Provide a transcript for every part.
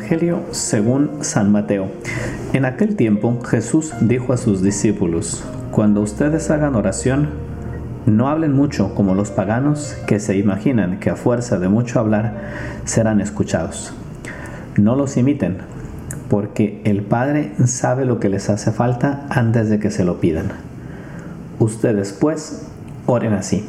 Evangelio según San Mateo. En aquel tiempo Jesús dijo a sus discípulos, Cuando ustedes hagan oración, no hablen mucho como los paganos que se imaginan que a fuerza de mucho hablar serán escuchados. No los imiten, porque el Padre sabe lo que les hace falta antes de que se lo pidan. Ustedes pues oren así.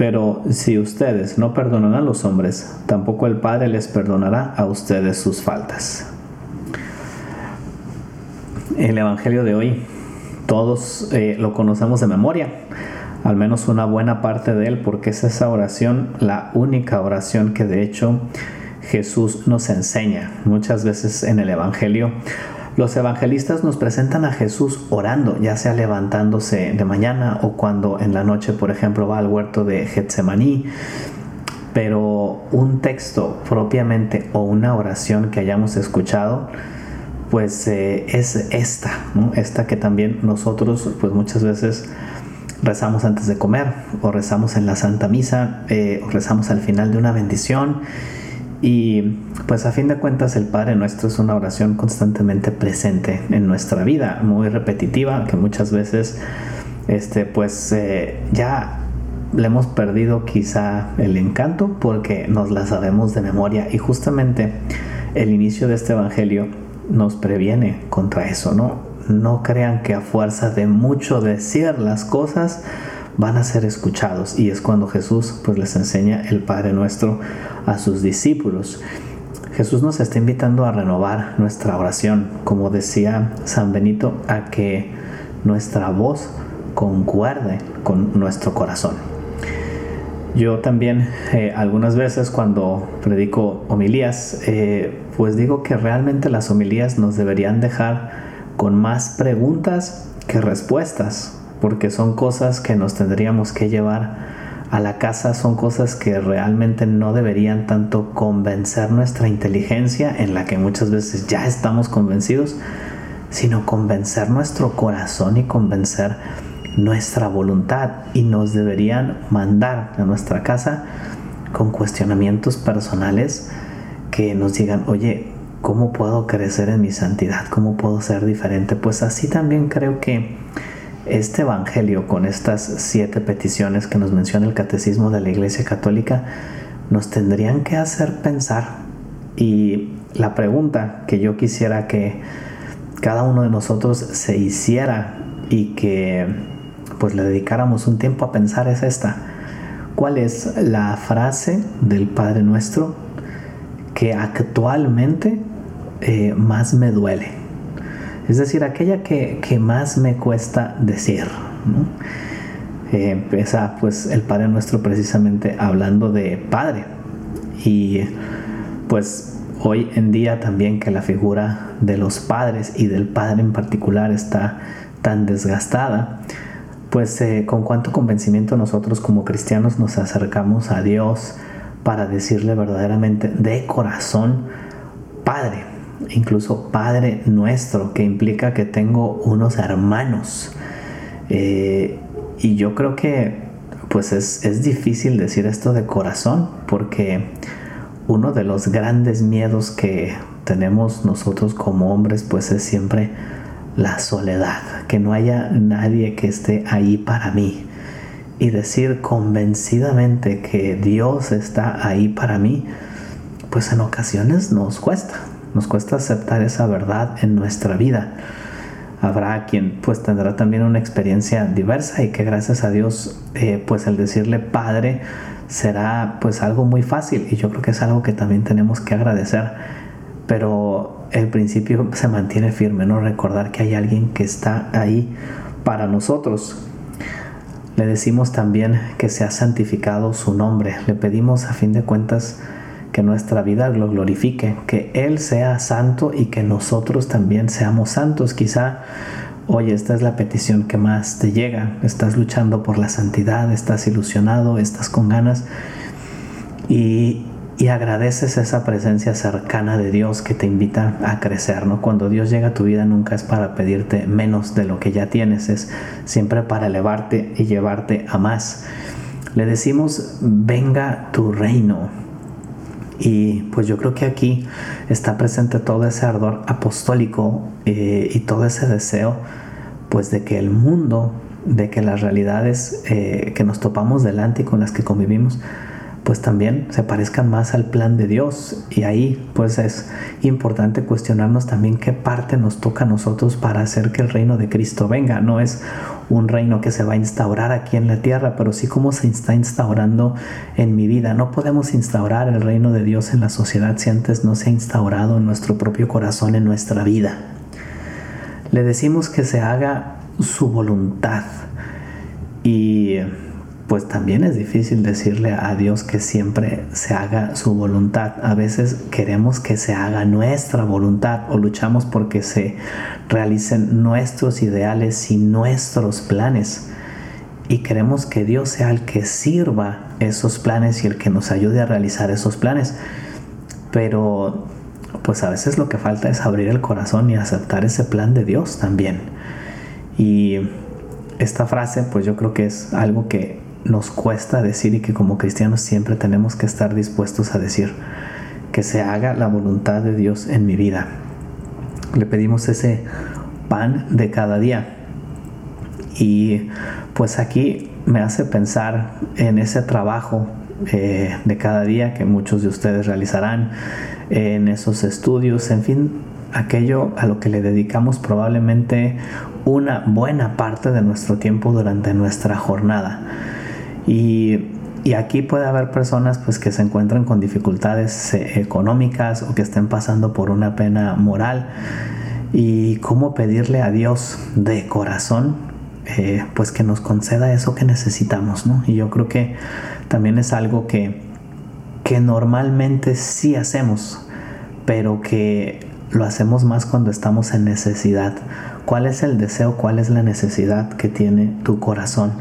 Pero si ustedes no perdonan a los hombres, tampoco el Padre les perdonará a ustedes sus faltas. El Evangelio de hoy, todos eh, lo conocemos de memoria, al menos una buena parte de él, porque es esa oración la única oración que de hecho Jesús nos enseña. Muchas veces en el Evangelio los evangelistas nos presentan a Jesús orando, ya sea levantándose de mañana o cuando en la noche, por ejemplo, va al huerto de Getsemaní. Pero un texto propiamente o una oración que hayamos escuchado, pues eh, es esta, esta que también nosotros, pues muchas veces rezamos antes de comer, o rezamos en la Santa Misa, eh, o rezamos al final de una bendición y pues a fin de cuentas el Padre Nuestro es una oración constantemente presente en nuestra vida, muy repetitiva, que muchas veces este, pues eh, ya le hemos perdido quizá el encanto porque nos la sabemos de memoria y justamente el inicio de este Evangelio nos previene contra eso, ¿no? No crean que a fuerza de mucho decir las cosas, van a ser escuchados y es cuando Jesús pues les enseña el Padre Nuestro a sus discípulos. Jesús nos está invitando a renovar nuestra oración, como decía San Benito, a que nuestra voz concuerde con nuestro corazón. Yo también eh, algunas veces cuando predico homilías, eh, pues digo que realmente las homilías nos deberían dejar con más preguntas que respuestas, porque son cosas que nos tendríamos que llevar a la casa, son cosas que realmente no deberían tanto convencer nuestra inteligencia, en la que muchas veces ya estamos convencidos, sino convencer nuestro corazón y convencer nuestra voluntad y nos deberían mandar a nuestra casa con cuestionamientos personales que nos digan, oye, ¿cómo puedo crecer en mi santidad? ¿Cómo puedo ser diferente? Pues así también creo que este Evangelio con estas siete peticiones que nos menciona el Catecismo de la Iglesia Católica nos tendrían que hacer pensar y la pregunta que yo quisiera que cada uno de nosotros se hiciera y que pues le dedicáramos un tiempo a pensar es esta. ¿Cuál es la frase del Padre Nuestro que actualmente eh, más me duele? Es decir, aquella que, más me cuesta decir. Eh, empieza pues el Padre Nuestro precisamente hablando de Padre y pues hoy en día también que la figura de los padres y del Padre en particular está tan desgastada, pues eh, con cuánto convencimiento nosotros como cristianos nos acercamos a Dios para decirle verdaderamente de corazón, Padre, incluso Padre nuestro, que implica que tengo unos hermanos. Eh, y yo creo que pues es, es, difícil decir esto de corazón, porque uno de los grandes miedos que tenemos nosotros como hombres pues es siempre la soledad, que no haya nadie que esté ahí para mí. Y decir convencidamente que Dios está ahí para mí, pues en ocasiones nos cuesta, nos cuesta aceptar esa verdad en nuestra vida. Habrá quien pues tendrá también una experiencia diversa y que gracias a Dios eh, pues el decirle Padre será pues algo muy fácil y yo creo que es algo que también tenemos que agradecer. Pero el principio se mantiene firme, ¿no? Recordar que hay alguien que está ahí para nosotros. Le decimos también que se ha santificado su nombre. Le pedimos a fin de cuentas que nuestra vida lo glorifique, que Él sea santo y que nosotros también seamos santos. Quizá, oye, esta es la petición que más te llega, estás luchando por la santidad, estás ilusionado, estás con ganas y, y agradeces esa presencia cercana de Dios que te invita a crecer, ¿no? Cuando Dios llega a tu vida nunca es para pedirte menos de lo que ya tienes, es siempre para elevarte y llevarte a más. Le decimos, venga tu reino, y pues yo creo que aquí está presente todo ese ardor apostólico eh, y todo ese deseo pues de que el mundo, de que las realidades eh, que nos topamos delante y con las que convivimos, pues también se parezcan más al plan de Dios. Y ahí pues es importante cuestionarnos también qué parte nos toca a nosotros para hacer que el reino de Cristo venga. No es un reino que se va a instaurar aquí en la tierra, pero sí como se está instaurando en mi vida. No podemos instaurar el reino de Dios en la sociedad si antes no se ha instaurado en nuestro propio corazón, en nuestra vida. Le decimos que se haga su voluntad. Y pues también es difícil decirle a Dios que siempre se haga su voluntad. A veces queremos que se haga nuestra voluntad o luchamos porque se realicen nuestros ideales y nuestros planes. Y queremos que Dios sea el que sirva esos planes y el que nos ayude a realizar esos planes. Pero pues a veces lo que falta es abrir el corazón y aceptar ese plan de Dios también. Y esta frase pues yo creo que es algo que nos cuesta decir y que como cristianos siempre tenemos que estar dispuestos a decir que se haga la voluntad de Dios en mi vida. Le pedimos ese pan de cada día. Y pues aquí me hace pensar en ese trabajo eh, de cada día que muchos de ustedes realizarán, en esos estudios, en fin, aquello a lo que le dedicamos probablemente una buena parte de nuestro tiempo durante nuestra jornada. Y, aquí puede haber personas pues que se encuentran con dificultades eh, económicas o que estén pasando por una pena moral. Y cómo pedirle a Dios de corazón eh, pues que nos conceda eso que necesitamos ¿no? y yo creo que también es algo que, que normalmente sí hacemos pero que lo hacemos más cuando estamos en necesidad. Cuál es el deseo cuál es la necesidad que tiene tu corazón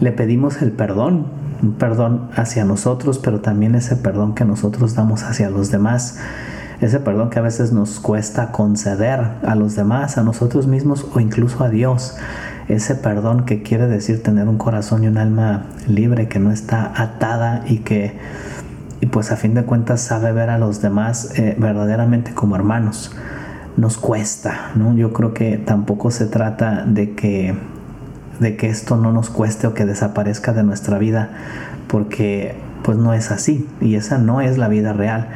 le pedimos el perdón, un perdón hacia nosotros, pero también ese perdón que nosotros damos hacia los demás, ese perdón que a veces nos cuesta conceder a los demás, a nosotros mismos o incluso a Dios, ese perdón que quiere decir tener un corazón y un alma libre, que no está atada y que, y pues a fin de cuentas sabe ver a los demás eh, verdaderamente como hermanos. Nos cuesta, ¿no? Yo creo que tampoco se trata de que de que esto no nos cueste o que desaparezca de nuestra vida, porque pues no es así y esa no es la vida real,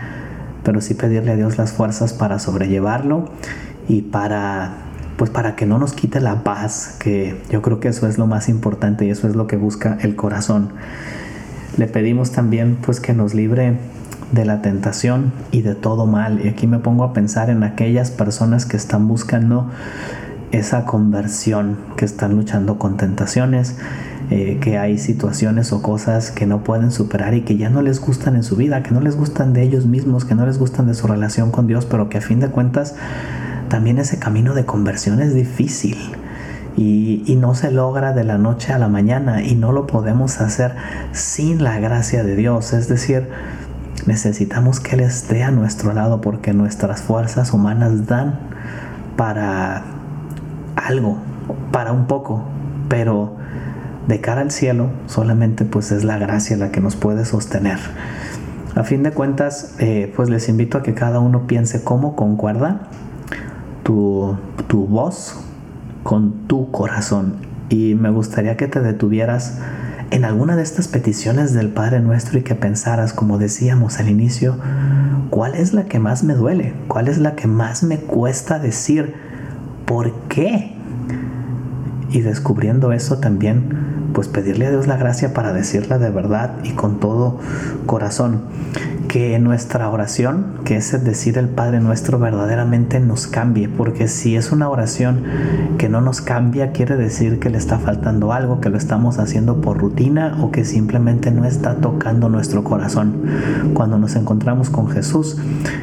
pero sí pedirle a Dios las fuerzas para sobrellevarlo y para pues para que no nos quite la paz, que yo creo que eso es lo más importante y eso es lo que busca el corazón. Le pedimos también pues que nos libre de la tentación y de todo mal. Y aquí me pongo a pensar en aquellas personas que están buscando esa conversión, que están luchando con tentaciones, eh, que hay situaciones o cosas que no pueden superar y que ya no les gustan en su vida, que no les gustan de ellos mismos, que no les gustan de su relación con Dios, pero que a fin de cuentas también ese camino de conversión es difícil. Y, y, no se logra de la noche a la mañana y no lo podemos hacer sin la gracia de Dios. Es decir, necesitamos que Él esté a nuestro lado porque nuestras fuerzas humanas dan para algo, para un poco, pero de cara al cielo solamente pues es la gracia la que nos puede sostener. A fin de cuentas, eh, pues les invito a que cada uno piense cómo concuerda tu, tu voz con tu corazón. Y me gustaría que te detuvieras en alguna de estas peticiones del Padre Nuestro y que pensaras, como decíamos al inicio, ¿cuál es la que más me duele? ¿Cuál es la que más me cuesta decir? ¿Por qué? Y descubriendo eso también, pues pedirle a Dios la gracia para decirla de verdad y con todo corazón. que nuestra oración, que es decir el Padre nuestro, verdaderamente nos cambie, porque si es una oración que no nos cambia, quiere decir que le está faltando algo, que lo estamos haciendo por rutina o que simplemente no está tocando nuestro corazón. Cuando nos encontramos con Jesús,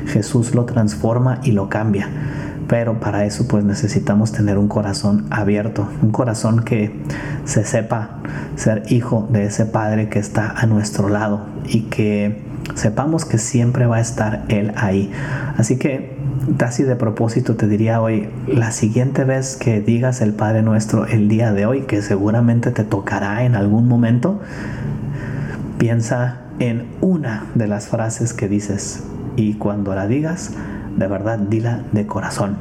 Jesús lo transforma y lo cambia. Pero para eso pues necesitamos tener un corazón abierto, un corazón que se sepa ser hijo de ese Padre que está a nuestro lado y que sepamos que siempre va a estar Él ahí. Así que casi de propósito te diría hoy, la siguiente vez que digas el Padre nuestro el día de hoy, que seguramente te tocará en algún momento, piensa en una de las frases que dices y cuando la digas, de verdad dila de corazón.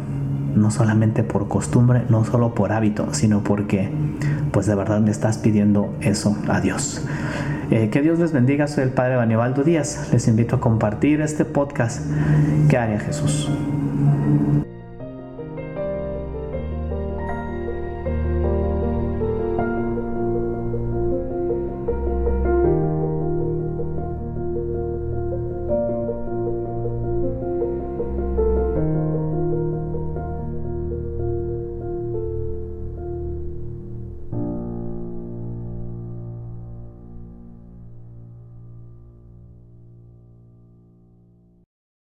No solamente por costumbre, no solo por hábito, sino porque pues de verdad le estás pidiendo eso a Dios. Eh, que Dios les bendiga, soy el Padre Banibaldo Díaz. Les invito a compartir este podcast que haría Jesús.